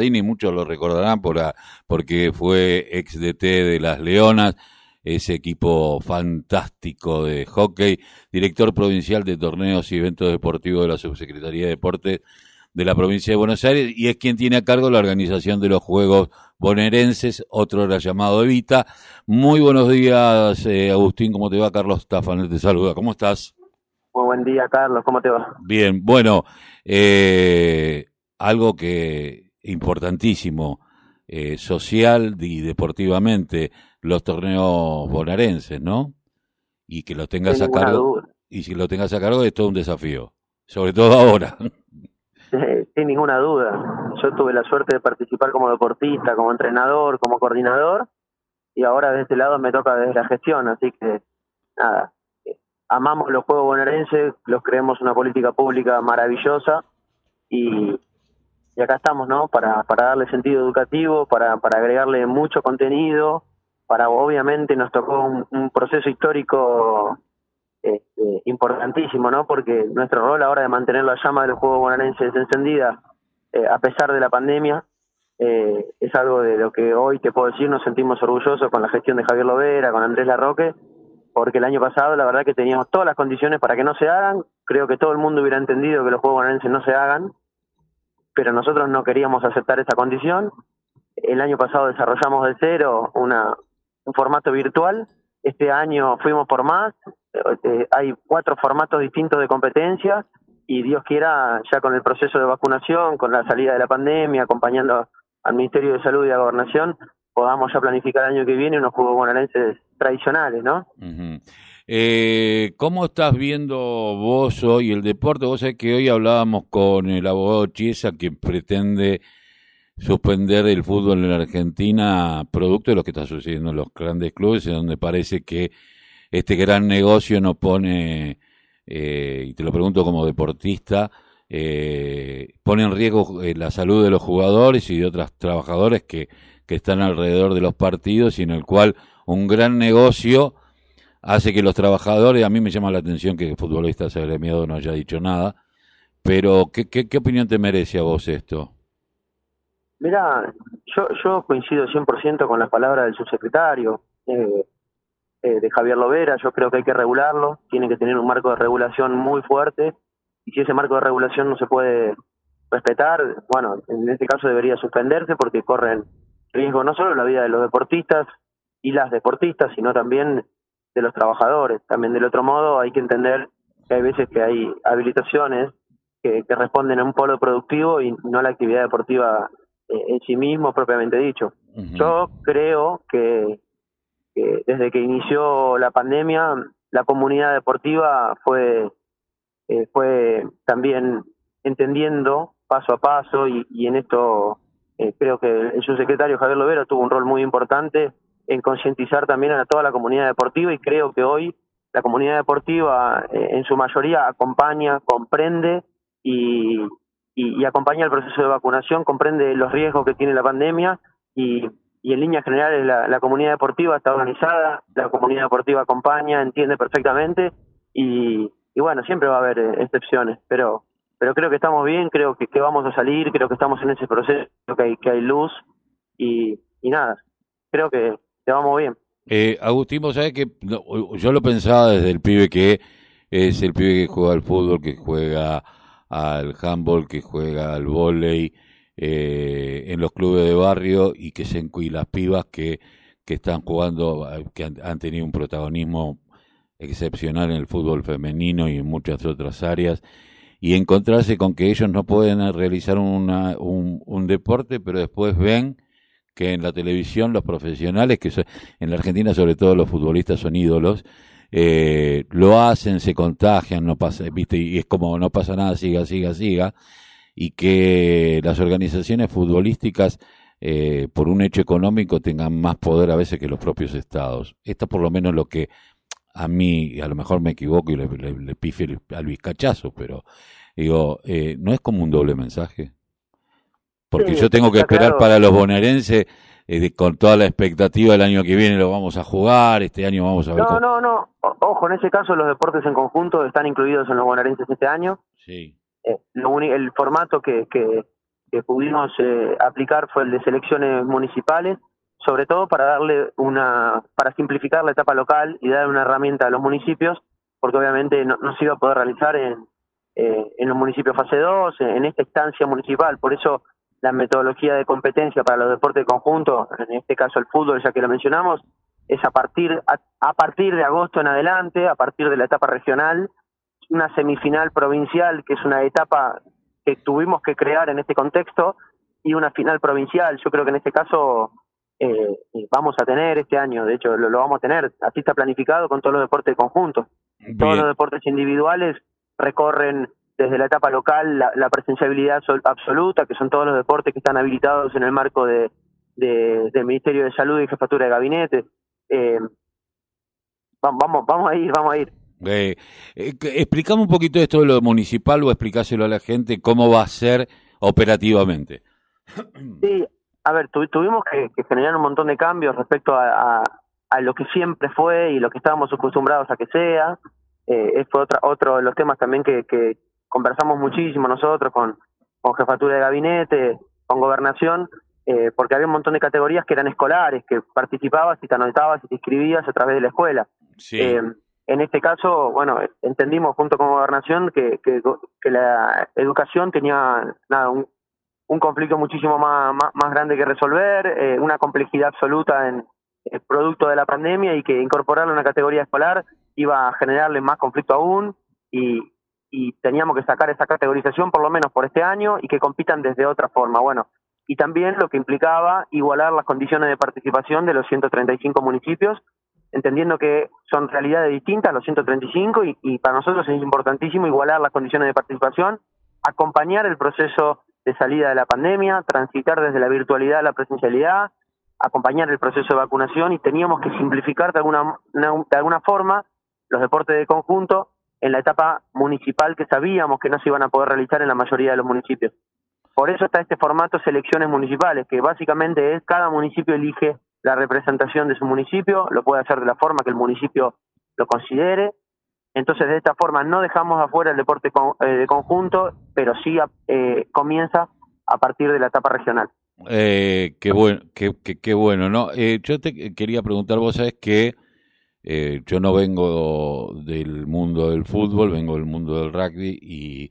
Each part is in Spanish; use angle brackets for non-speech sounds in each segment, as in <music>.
Dini, muchos lo recordarán por porque fue ex DT de las Leonas, ese equipo fantástico de hockey, director provincial de torneos y eventos deportivos de la Subsecretaría de Deportes de la provincia de Buenos Aires y es quien tiene a cargo la organización de los Juegos Bonaerenses, otro era llamado Evita. Muy buenos días, eh, Agustín, ¿cómo te va? Carlos Tafanel te saluda, ¿cómo estás? Muy buen día, Carlos, ¿cómo te va? Bien, bueno, eh, algo que importantísimo eh, social y deportivamente los torneos bonaerenses, ¿no? Y que lo tengas a cargo y si lo tengas a cargo es todo un desafío, sobre todo ahora. <laughs> Sin ninguna duda. Yo tuve la suerte de participar como deportista, como entrenador, como coordinador y ahora de este lado me toca desde la gestión, así que nada, amamos los juegos bonaerenses, los creemos una política pública maravillosa y, y acá estamos, ¿no? Para, para darle sentido educativo, para, para agregarle mucho contenido, para obviamente nos tocó un, proceso histórico este, importantísimo, ¿no? Porque nuestro rol ahora de mantener la llama del juego bonaerense encendida, eh, a pesar de la pandemia, eh, es algo de lo que hoy te puedo decir, nos sentimos orgullosos con la gestión de Javier Lovera, con Andrés Larroque, porque el año pasado la verdad que teníamos todas las condiciones para que no se hagan, creo que todo el mundo hubiera entendido que los juegos bonaerenses no se hagan, pero nosotros no queríamos aceptar esa condición. El año pasado desarrollamos de cero una, un formato virtual, este año fuimos por más, eh, hay cuatro formatos distintos de competencias y Dios quiera, ya con el proceso de vacunación, con la salida de la pandemia, acompañando al Ministerio de Salud y a la Gobernación, podamos ya planificar el año que viene unos juegos bonaerenses tradicionales, ¿no? Eh, ¿Cómo estás viendo vos hoy el deporte? Vos sabés que hoy hablábamos con el abogado Chiesa que pretende suspender el fútbol en la Argentina producto de lo que está sucediendo en los grandes clubes, en donde parece que este gran negocio no pone, eh, y te lo pregunto como deportista, eh, pone en riesgo eh, la salud de los jugadores y de otros trabajadores que, que están alrededor de los partidos y en el cual un gran negocio hace que los trabajadores, a mí me llama la atención que el futbolista agremiado no haya dicho nada, pero ¿qué, qué, opinión te merece a vos esto? Mira, yo, yo coincido 100% con las palabras del subsecretario eh, eh, de Javier Lovera, yo creo que hay que regularlo, tiene que tener un marco de regulación muy fuerte, y si ese marco de regulación no se puede respetar, bueno, en este caso debería suspenderse porque corren riesgo no solo la vida de los deportistas y las deportistas, sino también de los trabajadores. También del otro modo hay que entender que hay veces que hay habilitaciones que, responden a un polo productivo y no a la actividad deportiva eh, en sí mismo propiamente dicho. Yo creo que, desde que inició la pandemia la comunidad deportiva fue eh, fue también entendiendo paso a paso y, en esto eh, creo que el subsecretario Javier Lovera tuvo un rol muy importante en concientizar también a toda la comunidad deportiva y creo que hoy la comunidad deportiva eh, en su mayoría acompaña, comprende y, y, acompaña el proceso de vacunación, comprende los riesgos que tiene la pandemia y, en líneas generales la, la, comunidad deportiva está organizada, la comunidad deportiva acompaña, entiende perfectamente y, bueno, siempre va a haber eh, excepciones, pero pero creo que estamos bien, creo que, que vamos a salir, creo que estamos en ese proceso, que hay, que hay luz y, y nada, creo que, vamos bien. Eh, Agustín, vos sabés que yo lo pensaba desde el pibe que es el pibe que juega al fútbol, que juega al handball, que juega al volei eh, en los clubes de barrio y que se y las pibas que, que están jugando, que han, tenido un protagonismo excepcional en el fútbol femenino y en muchas otras áreas y encontrarse con que ellos no pueden realizar una, un, un deporte, pero después ven que en la televisión los profesionales, que en la Argentina sobre todo los futbolistas son ídolos, eh, lo hacen, se contagian, no pasa, viste, y es como no pasa nada, siga, siga, siga, y que las organizaciones futbolísticas, eh, por un hecho económico, tengan más poder a veces que los propios estados. Esto por lo menos lo que a mí, a lo mejor me equivoco y le, le, pifie al bizcachazo, pero digo, eh, ¿no es como un doble mensaje? Porque yo tengo que esperar para los bonaerenses eh, con toda la expectativa el año que viene lo vamos a jugar, este año vamos a ver. No, no, no. ojo, en ese caso los deportes en conjunto están incluidos en los bonaerenses este año. Sí. Eh, el formato que, que, que pudimos eh, aplicar fue el de selecciones municipales, sobre todo para darle una, para simplificar la etapa local y dar una herramienta a los municipios, porque obviamente no, se iba a poder realizar en, eh, en los municipios fase 2, en esta instancia municipal. Por eso la metodología de competencia para los deportes de conjunto, en este caso el fútbol, ya que lo mencionamos, es a partir, a, partir de agosto en adelante, a partir de la etapa regional, una semifinal provincial, que es una etapa que tuvimos que crear en este contexto, y una final provincial. Yo creo que en este caso eh, vamos a tener este año, de hecho lo, vamos a tener, así está planificado con todos los deportes de conjunto. Todos los deportes individuales recorren desde la etapa local la, presenciabilidad absoluta, que son todos los deportes que están habilitados en el marco de, del Ministerio de Salud y Jefatura de Gabinete. Eh, vamos, vamos a ir, vamos a ir. Eh, eh, explicame un poquito esto de lo municipal o explicáselo a la gente cómo va a ser operativamente. Sí, a ver, tuvimos que, generar un montón de cambios respecto a, lo que siempre fue y lo que estábamos acostumbrados a que sea. Eh, fue otra, otro de los temas también que, que conversamos muchísimo nosotros con, con jefatura de gabinete, con gobernación, eh, porque había un montón de categorías que eran escolares, que participabas y te anotabas y te inscribías a través de la escuela. Eh, en este caso, bueno, entendimos junto con Gobernación que, que, la educación tenía nada, un, un conflicto muchísimo más, más, grande que resolver, eh, una complejidad absoluta en el producto de la pandemia y que incorporarle una categoría escolar iba a generarle más conflicto aún y, y teníamos que sacar esa categorización por lo menos por este año y que compitan desde otra forma. Bueno, y también lo que implicaba igualar las condiciones de participación de los 135 municipios, entendiendo que son realidades distintas los 135 y, y para nosotros es importantísimo igualar las condiciones de participación, acompañar el proceso de salida de la pandemia, transitar desde la virtualidad a la presencialidad, acompañar el proceso de vacunación y teníamos que simplificar de alguna, de alguna forma los deportes de conjunto en la etapa municipal que sabíamos que no se iban a poder realizar en la mayoría de los municipios. Por eso está este formato selecciones municipales, que básicamente es cada municipio elige la representación de su municipio, lo puede hacer de la forma que el municipio lo considere. Entonces, de esta forma no dejamos afuera el deporte eh, de conjunto, pero sí eh, comienza a partir de la etapa regional. Eh, qué bueno, qué, bueno, ¿no? Eh, yo te quería preguntar, vos sabés que eh, yo no vengo del mundo del fútbol, vengo del mundo del rugby y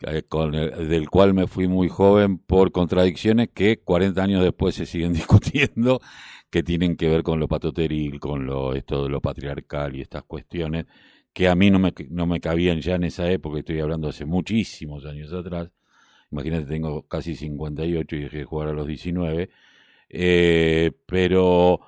eh, con del cual me fui muy joven por contradicciones que 40 años después se siguen <laughs> discutiendo que tienen que ver con lo patoteril, con lo esto de lo patriarcal y estas cuestiones que a mí no me, no me cabían ya en esa época, estoy hablando hace muchísimos años atrás. Imagínate, tengo casi 58 y dejé de jugar a los 19. Eh, pero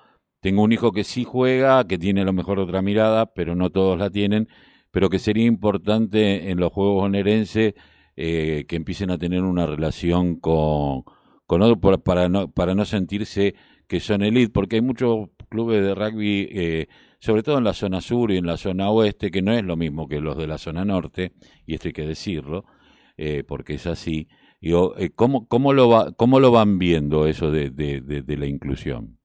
tengo un hijo que sí juega, que tiene a lo mejor otra mirada, pero no todos la tienen, pero que sería importante en los juegos bonaerenses eh, que empiecen a tener una relación con, con otro para no, para no sentirse que son elite, porque hay muchos clubes de rugby, eh, sobre todo en la zona sur y en la zona oeste, que no es lo mismo que los de la zona norte, y esto hay que decirlo, eh, porque es así. Eh, ¿cómo, cómo, lo va, ¿Cómo lo van viendo eso de, de la inclusión?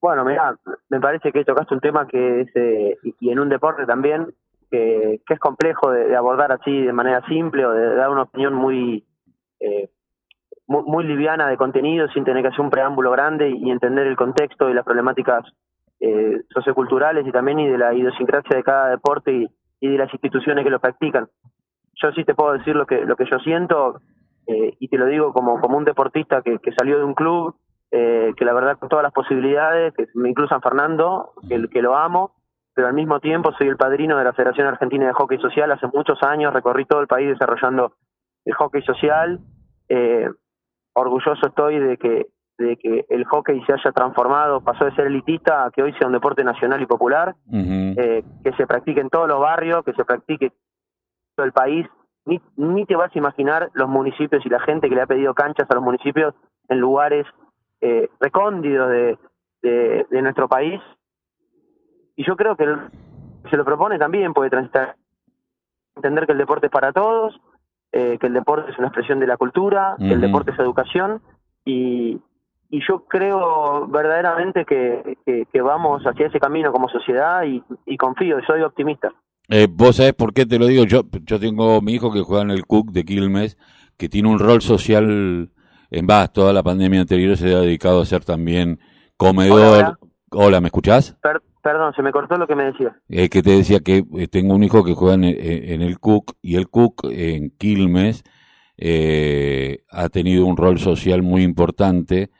Bueno, mira, me parece que tocaste un tema que es, eh, y en un deporte también, que, es complejo de, abordar así de manera simple o de, dar una opinión muy, eh, muy, liviana de contenido sin tener que hacer un preámbulo grande y, entender el contexto y las problemáticas eh, socioculturales y también y de la idiosincrasia de cada deporte y, de las instituciones que lo practican. Yo sí te puedo decir lo que, lo que yo siento eh, y te lo digo como, como un deportista que, que salió de un club eh, que la verdad con todas las posibilidades, que me incluyo San Fernando, que, que lo amo, pero al mismo tiempo soy el padrino de la Federación Argentina de Hockey Social. Hace muchos años recorrí todo el país desarrollando el hockey social. Eh, orgulloso estoy de que, de que el hockey se haya transformado, pasó de ser elitista a que hoy sea un deporte nacional y popular, eh, que se practique en todos los barrios, que se practique en todo el país. Ni, ni te vas a imaginar los municipios y la gente que le ha pedido canchas a los municipios en lugares eh, de, de, nuestro país. Y yo creo que se lo propone también puede transitar, entender que el deporte es para todos, eh, que el deporte es una expresión de la cultura, que el deporte es educación y, y yo creo verdaderamente que, que, vamos hacia ese camino como sociedad y, y confío, soy optimista. Eh, Vos sabés por qué te lo digo, yo, yo tengo mi hijo que juega en el Cook de Quilmes, que tiene un rol social, en base toda la pandemia anterior se ha dedicado a ser también comedor. Hola, ¿me escuchás? perdón, se me cortó lo que me decía. Eh, que te decía que eh, tengo un hijo que juega en, en el Cook y el Cook en Quilmes eh, ha tenido un rol social muy importante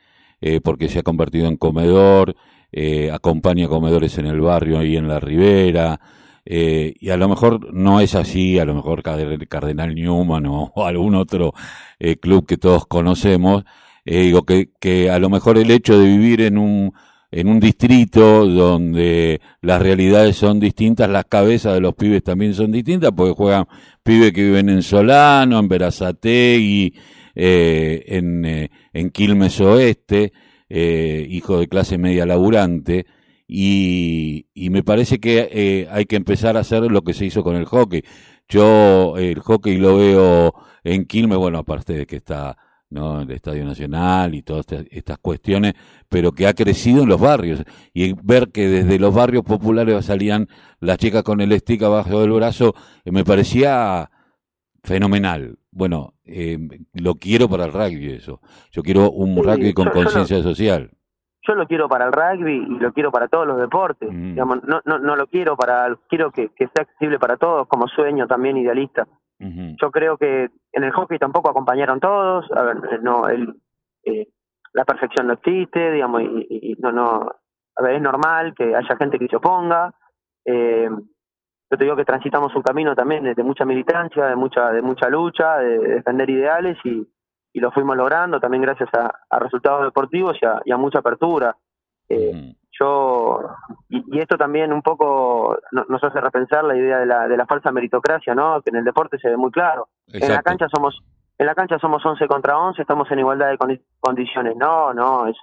eh, porque se ha convertido en comedor, eh, acompaña comedores en el barrio ahí en la ribera, eh, y a lo mejor no es así, a lo mejor Cardenal Newman o, algún otro eh, club que todos conocemos, eh, digo que, que a lo mejor el hecho de vivir en un en un distrito donde las realidades son distintas, las cabezas de los pibes también son distintas, porque juegan pibes que viven en Solano, en Verazategui, eh, en, eh, en Quilmes Oeste, eh, hijo de clase media laburante, y, y me parece que eh, hay que empezar a hacer lo que se hizo con el hockey. Yo el hockey lo veo en Quilmes, bueno, aparte de que está ¿no? el Estadio Nacional y todas estas cuestiones, pero que ha crecido en los barrios. Y ver que desde los barrios populares salían las chicas con el stick abajo del brazo, eh, me parecía fenomenal. Bueno, eh, lo quiero para el rugby eso. Yo quiero un Sí, rugby con conciencia social. Yo lo quiero para el rugby y lo quiero para todos los deportes. Mm. Digamos, no, no, no lo quiero para, quiero que, que sea accesible para todos como sueño también idealista. Yo creo que en el hockey tampoco acompañaron todos. A ver, no, el, eh, la perfección no existe, digamos, y, y- y no, no. A ver, es normal que haya gente que se oponga. Eh, yo te digo que transitamos un camino también de, de mucha militancia, de mucha, de mucha lucha, de defender ideales y, y lo fuimos logrando también gracias a, a resultados deportivos y a, y a mucha apertura. Eh, yo y, y esto también un poco no- nos hace repensar la idea de la, de la falsa meritocracia no que en el deporte se ve muy claro. En la cancha somos en la cancha somos 11 contra 11 estamos en igualdad de condi- condiciones. No no es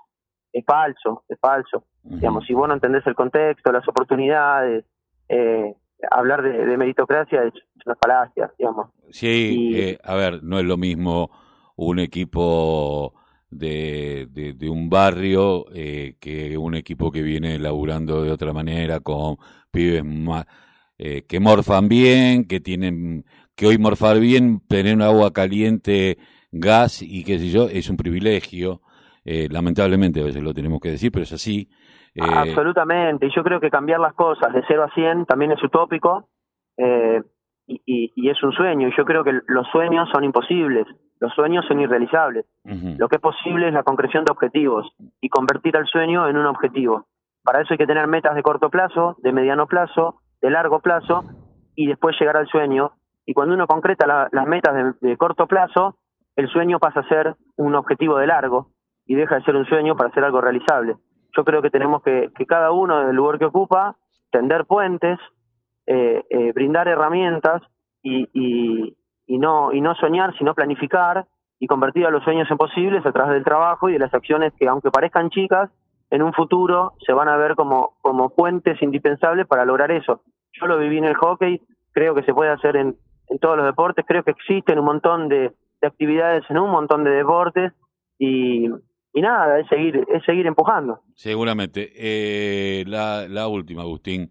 es falso es falso. Digamos si vos no entendés el contexto las oportunidades eh, hablar de, de meritocracia es, es una falacia digamos. Sí, Y- eh, a ver, no es lo mismo un equipo de, de, de un barrio eh, que un equipo que viene laburando de otra manera con pibes más, eh, que morfan bien, que tienen que hoy morfar bien, tener agua caliente, gas y qué sé yo, es un privilegio. Eh, lamentablemente a veces lo tenemos que decir, pero es así. Eh, Absolutamente, y yo creo que cambiar las cosas de 0 a 100 también es utópico eh, y, y- y es un sueño, y yo creo que los sueños son imposibles, los sueños son irrealizables. Lo que es posible es la concreción de objetivos y convertir al sueño en un objetivo. Para eso hay que tener metas de corto plazo, de mediano plazo, de largo plazo y después llegar al sueño. Y cuando uno concreta la- las metas de, de corto plazo, el sueño pasa a ser un objetivo de largo y deja de ser un sueño para ser algo realizable. Yo creo que tenemos que, que cada uno del lugar que ocupa, tender puentes, eh, eh, brindar herramientas y, y, no, y no soñar, sino planificar y convertir a los sueños en posibles a través del trabajo y de las acciones que, aunque parezcan chicas, en un futuro se van a ver como, como puentes indispensables para lograr eso. Yo lo viví en el hockey, creo que se puede hacer en, todos los deportes, creo que existen un montón de, de actividades en un montón de deportes y, y nada, es seguir, es seguir empujando. Seguramente. Eh, la, la última, Agustín.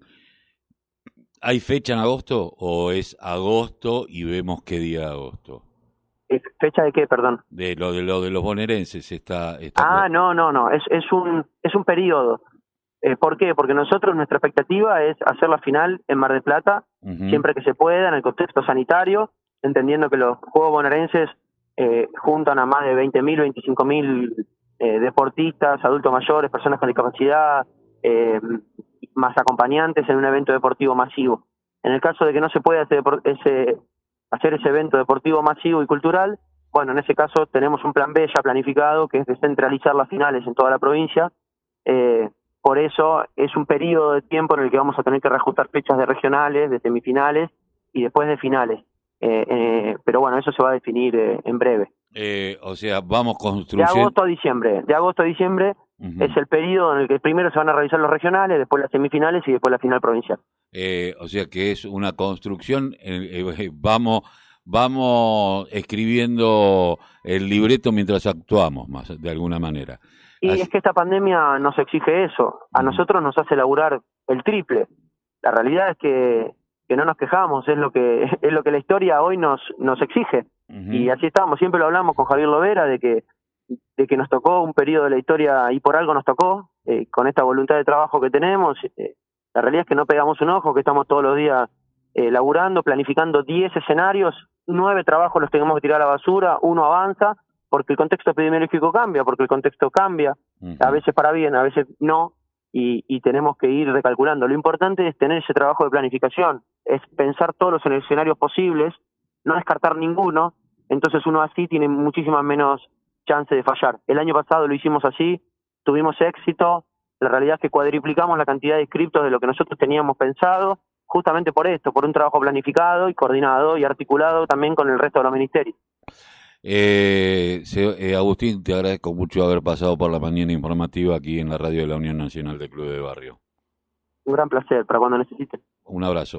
¿Hay fecha en agosto o es agosto y vemos qué día de agosto? ¿Fecha de qué, perdón? De lo de, lo de los bonaerenses está... está Ah, no, no, no, es, es, un, es un periodo. Eh, ¿Por qué? Porque nosotros, nuestra expectativa es hacer la final en Mar del Plata, siempre que se pueda, en el contexto sanitario, entendiendo que los Juegos Bonaerenses eh, juntan a más de 20.000, 25.000 eh, deportistas, adultos mayores, personas con discapacidad, eh, más acompañantes en un evento deportivo masivo. En el caso de que no se pueda ese, ese- hacer ese evento deportivo masivo y cultural, bueno, en ese caso tenemos un plan B ya planificado, que es descentralizar las finales en toda la provincia. Eh, por eso es un periodo de tiempo en el que vamos a tener que reajustar fechas de regionales, de semifinales y después de finales. Eh, eh, pero bueno, eso se va a definir eh, en breve. Eh, o sea, vamos De construyendo... agosto a diciembre. De agosto a diciembre Es el periodo en el que primero se van a realizar los regionales, después las semifinales y después la final provincial. Eh, o sea que es una construcción, eh, eh, vamos, vamos escribiendo el libreto mientras actuamos, más de alguna manera. Y Así- es que esta pandemia nos exige eso. A nosotros nos hace laburar el triple. La realidad es que, que no nos quejamos, es lo que <laughs> es lo que la historia hoy nos nos exige. Y así estamos, siempre lo hablamos con Javier Lovera de que, de que nos tocó un periodo de la historia y por algo nos tocó, eh, con esta voluntad de trabajo que tenemos. Eh, la realidad es que no pegamos un ojo, que estamos todos los días eh, laburando, planificando 10 escenarios, nueve trabajos los tenemos que tirar a la basura, uno avanza, porque el contexto epidemiológico cambia, porque el contexto cambia, a veces para bien, a veces no, y, y, tenemos que ir recalculando. Lo importante es tener ese trabajo de planificación, es pensar todos los escenarios posibles, no descartar ninguno, entonces uno así tiene muchísimas menos chance de fallar. El año pasado lo hicimos así, tuvimos éxito, la realidad es que cuadriplicamos la cantidad de criptos de lo que nosotros teníamos pensado, justamente por esto, por un trabajo planificado y coordinado y articulado también con el resto de los ministerios. Eh, eh, Agustín, te agradezco mucho haber pasado por la mañana informativa aquí en la radio de la Unión Nacional de Club de Barrio. Un gran placer, para cuando necesiten. Un abrazo.